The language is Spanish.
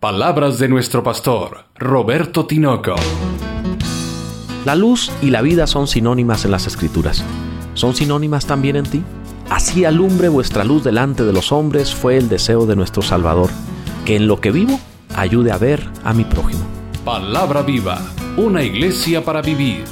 Palabras de nuestro pastor, Roberto Tinoco. La luz y la vida son sinónimas en las escrituras. ¿Son sinónimas también en ti? Así alumbre vuestra luz delante de los hombres fue el deseo de nuestro Salvador, que en lo que vivo ayude a ver a mi prójimo. Palabra viva, una iglesia para vivir.